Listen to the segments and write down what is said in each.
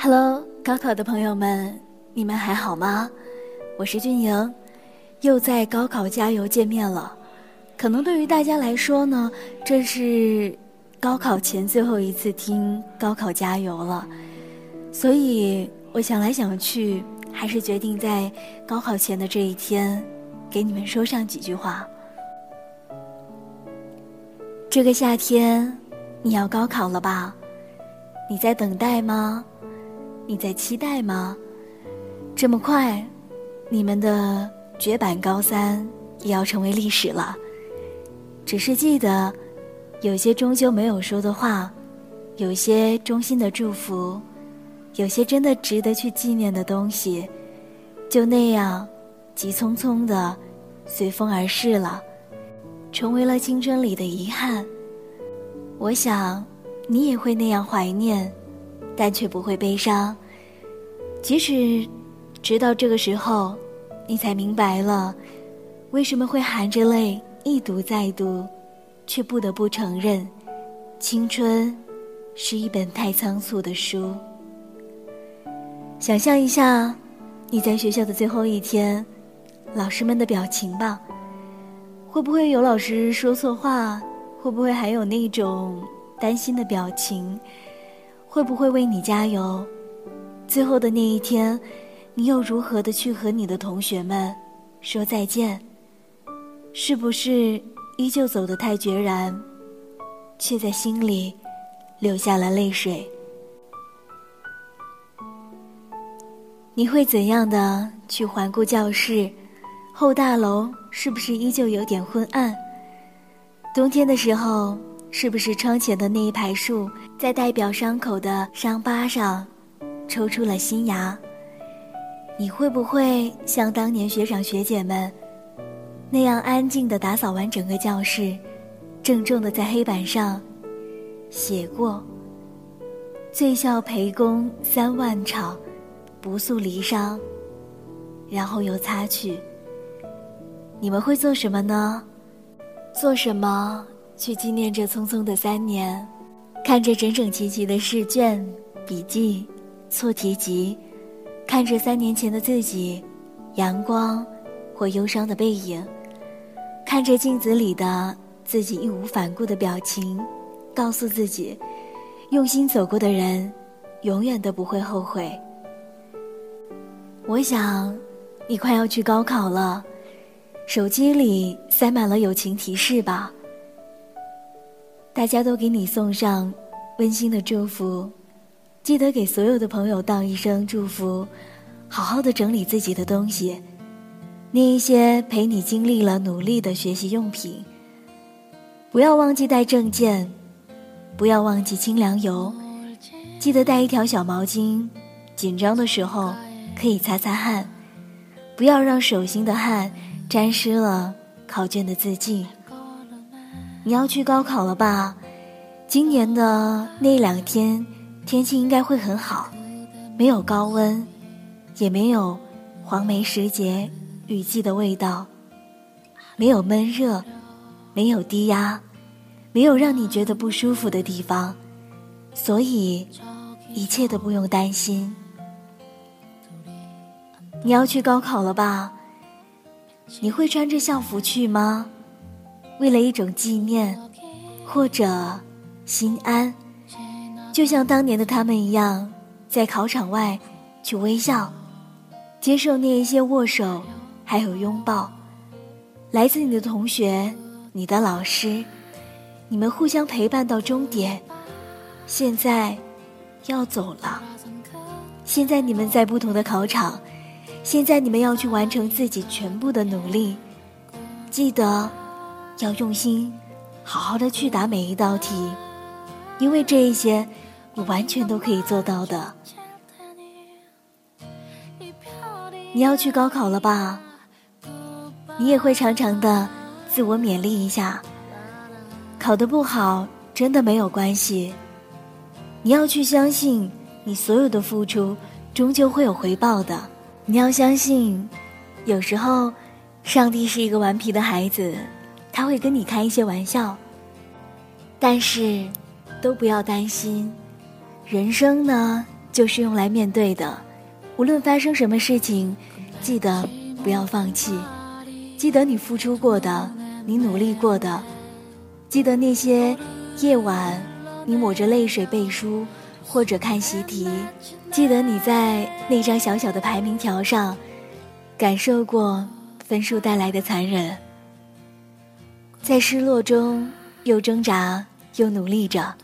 Hello，高考的朋友们，你们还好吗？我是俊莹，又在高考加油见面了。可能对于大家来说呢，这是高考前最后一次听高考加油了，所以我想来想去，还是决定在高考前的这一天，给你们说上几句话。这个夏天，你要高考了吧？你在等待吗？你在期待吗？这么快，你们的绝版高三也要成为历史了。只是记得，有些终究没有说的话，有些衷心的祝福，有些真的值得去纪念的东西，就那样急匆匆的随风而逝了，成为了青春里的遗憾。我想，你也会那样怀念。但却不会悲伤，即使直到这个时候，你才明白了，为什么会含着泪一读再读，却不得不承认，青春是一本太仓促的书。想象一下，你在学校的最后一天，老师们的表情吧，会不会有老师说错话？会不会还有那种担心的表情？会不会为你加油？最后的那一天，你又如何的去和你的同学们说再见？是不是依旧走得太决然，却在心里流下了泪水？你会怎样的去环顾教室？后大楼是不是依旧有点昏暗？冬天的时候。是不是窗前的那一排树，在代表伤口的伤疤上，抽出了新芽？你会不会像当年学长学姐们，那样安静地打扫完整个教室，郑重地在黑板上写过“醉笑陪公三万场，不诉离殇”，然后又擦去？你们会做什么呢？做什么？去纪念这匆匆的三年，看着整整齐齐的试卷、笔记、错题集，看着三年前的自己，阳光或忧伤的背影，看着镜子里的自己义无反顾的表情，告诉自己，用心走过的人，永远都不会后悔。我想，你快要去高考了，手机里塞满了友情提示吧。大家都给你送上温馨的祝福，记得给所有的朋友道一声祝福，好好的整理自己的东西，捏一些陪你经历了努力的学习用品。不要忘记带证件，不要忘记清凉油，记得带一条小毛巾，紧张的时候可以擦擦汗，不要让手心的汗沾湿了考卷的字迹。你要去高考了吧？今年的那两天天气应该会很好，没有高温，也没有黄梅时节雨季的味道，没有闷热，没有低压，没有让你觉得不舒服的地方，所以一切都不用担心。你要去高考了吧？你会穿着校服去吗？为了一种纪念，或者心安，就像当年的他们一样，在考场外去微笑，接受那一些握手，还有拥抱，来自你的同学、你的老师，你们互相陪伴到终点。现在要走了，现在你们在不同的考场，现在你们要去完成自己全部的努力，记得。要用心，好好的去答每一道题，因为这一些，我完全都可以做到的。你要去高考了吧？你也会常常的自我勉励一下，考得不好真的没有关系。你要去相信，你所有的付出终究会有回报的。你要相信，有时候，上帝是一个顽皮的孩子。他会跟你开一些玩笑，但是，都不要担心，人生呢就是用来面对的。无论发生什么事情，记得不要放弃。记得你付出过的，你努力过的。记得那些夜晚，你抹着泪水背书或者看习题。记得你在那张小小的排名条上，感受过分数带来的残忍。在失落中又挣扎又努力着。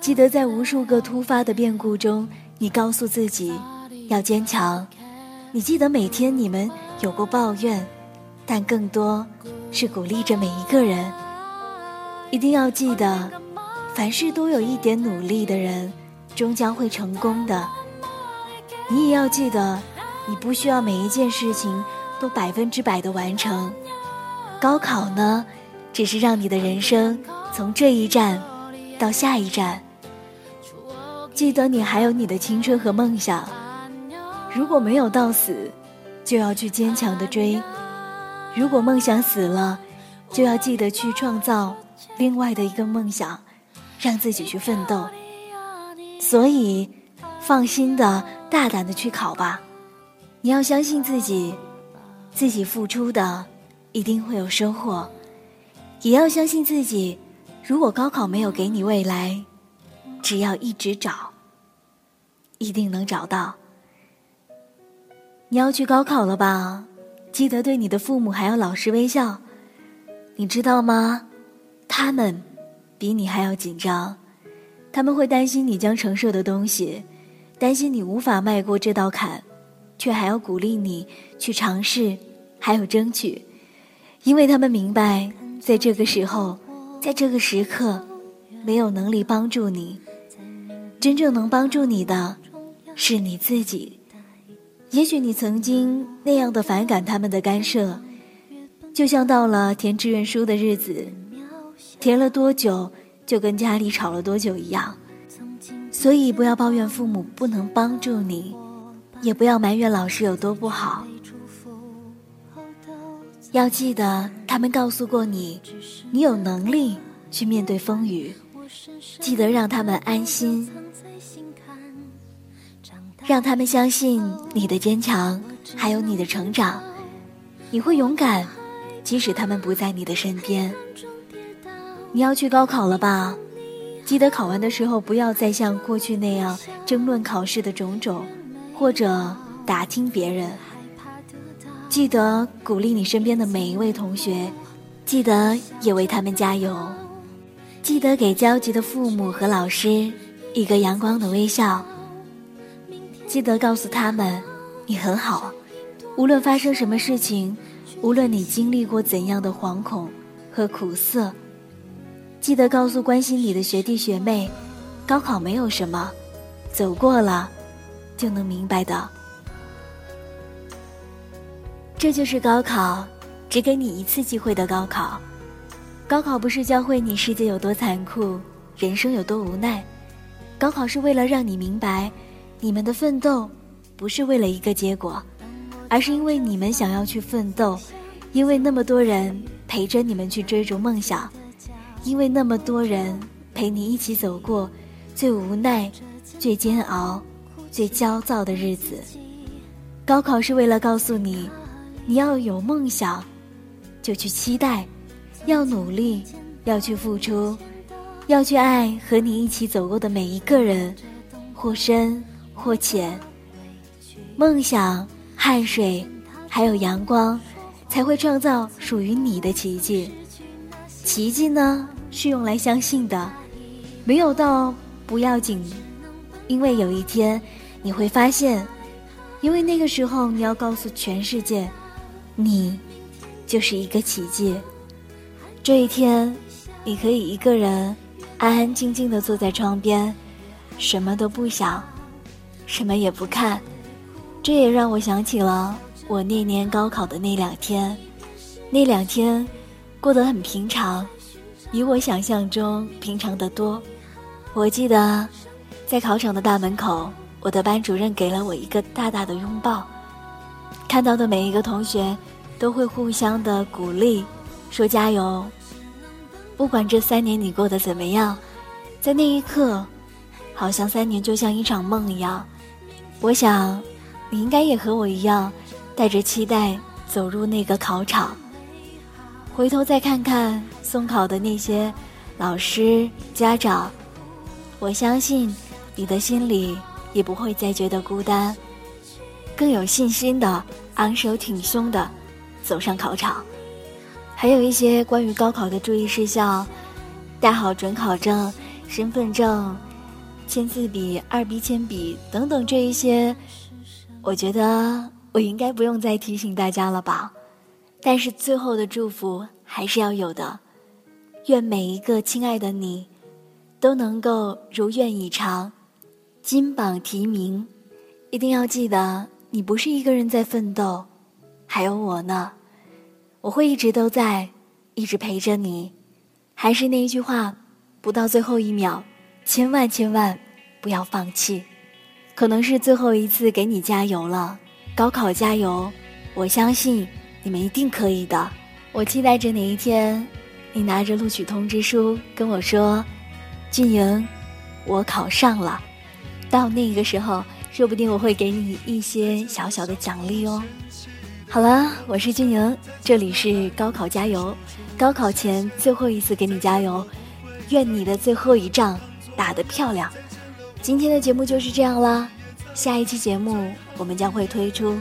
记得在无数个突发的变故中，你告诉自己要坚强。你记得每天你们有过抱怨，但更多是鼓励着每一个人。一定要记得，凡事都有一点努力的人，终将会成功的。你也要记得，你不需要每一件事情都百分之百的完成。高考呢，只是让你的人生从这一站到下一站。记得你还有你的青春和梦想，如果没有到死，就要去坚强的追；如果梦想死了，就要记得去创造。另外的一个梦想，让自己去奋斗。所以，放心的、大胆的去考吧。你要相信自己，自己付出的一定会有收获。也要相信自己，如果高考没有给你未来，只要一直找，一定能找到。你要去高考了吧？记得对你的父母还有老师微笑。你知道吗？他们比你还要紧张，他们会担心你将承受的东西，担心你无法迈过这道坎，却还要鼓励你去尝试，还有争取，因为他们明白，在这个时候，在这个时刻，没有能力帮助你，真正能帮助你的，是你自己。也许你曾经那样的反感他们的干涉，就像到了填志愿书的日子。填了多久，就跟家里吵了多久一样，所以不要抱怨父母不能帮助你，也不要埋怨老师有多不好。要记得，他们告诉过你，你有能力去面对风雨。记得让他们安心，让他们相信你的坚强，还有你的成长。你会勇敢，即使他们不在你的身边。你要去高考了吧？记得考完的时候，不要再像过去那样争论考试的种种，或者打听别人。记得鼓励你身边的每一位同学，记得也为他们加油。记得给焦急的父母和老师一个阳光的微笑。记得告诉他们，你很好。无论发生什么事情，无论你经历过怎样的惶恐和苦涩。记得告诉关心你的学弟学妹，高考没有什么，走过了，就能明白的。这就是高考，只给你一次机会的高考。高考不是教会你世界有多残酷，人生有多无奈，高考是为了让你明白，你们的奋斗不是为了一个结果，而是因为你们想要去奋斗，因为那么多人陪着你们去追逐梦想。因为那么多人陪你一起走过最无奈、最煎熬、最焦躁的日子，高考是为了告诉你，你要有梦想，就去期待，要努力，要去付出，要去爱和你一起走过的每一个人，或深或浅。梦想、汗水，还有阳光，才会创造属于你的奇迹。奇迹呢，是用来相信的，没有到不要紧，因为有一天你会发现，因为那个时候你要告诉全世界，你就是一个奇迹。这一天，你可以一个人安安静静的坐在窗边，什么都不想，什么也不看。这也让我想起了我那年高考的那两天，那两天。过得很平常，比我想象中平常的多。我记得，在考场的大门口，我的班主任给了我一个大大的拥抱。看到的每一个同学，都会互相的鼓励，说加油。不管这三年你过得怎么样，在那一刻，好像三年就像一场梦一样。我想，你应该也和我一样，带着期待走入那个考场。回头再看看送考的那些老师、家长，我相信你的心里也不会再觉得孤单，更有信心的昂首挺胸的走上考场。还有一些关于高考的注意事项，带好准考证、身份证、签字笔、二 B 铅笔等等这一些，我觉得我应该不用再提醒大家了吧。但是最后的祝福还是要有的，愿每一个亲爱的你，都能够如愿以偿，金榜题名。一定要记得，你不是一个人在奋斗，还有我呢。我会一直都在，一直陪着你。还是那一句话，不到最后一秒，千万千万不要放弃。可能是最后一次给你加油了，高考加油！我相信你们一定可以的。我期待着哪一天，你拿着录取通知书跟我说：“俊莹，我考上了。”到那个时候，说不定我会给你一些小小的奖励哦。好了，我是君宁，这里是高考加油，高考前最后一次给你加油，愿你的最后一仗打得漂亮。今天的节目就是这样啦，下一期节目我们将会推出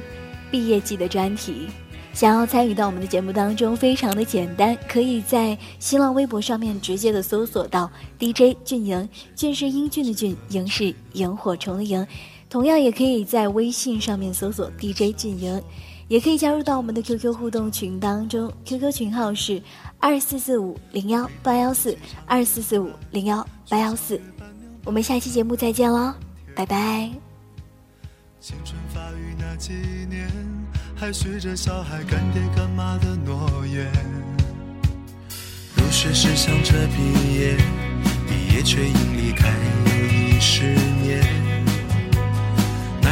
毕业季的专题。想要参与到我们的节目当中，非常的简单，可以在新浪微博上面直接的搜索到 DJ 俊莹，俊是英俊的俊，莹是萤火虫的萤，同样也可以在微信上面搜索 DJ 俊莹。也可以加入到我们的 QQ 互动群当中，QQ 群号是二四四五零幺八幺四二四四五零幺八幺四，我们下期节目再见喽，拜拜。青春发育那几年，还许着小孩干爹干妈的诺言。入学时想着毕业，毕业却因离开又一十年。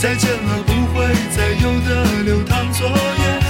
再见了，不会再有的流淌作业。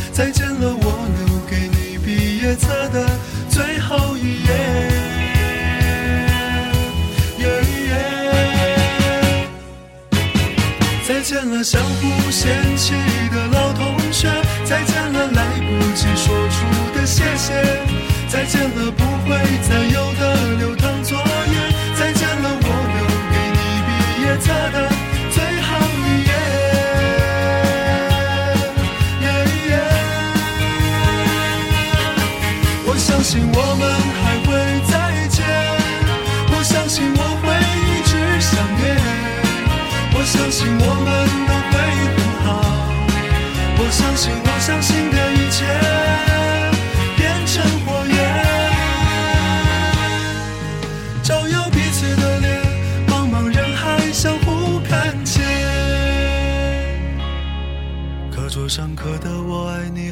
相信我们还会再见，我相信我会一直想念，我相信我们都会很好，我相信我相信的一切。变成火焰，照耀彼此的脸，茫茫人海相互看见。课桌上刻的我爱你。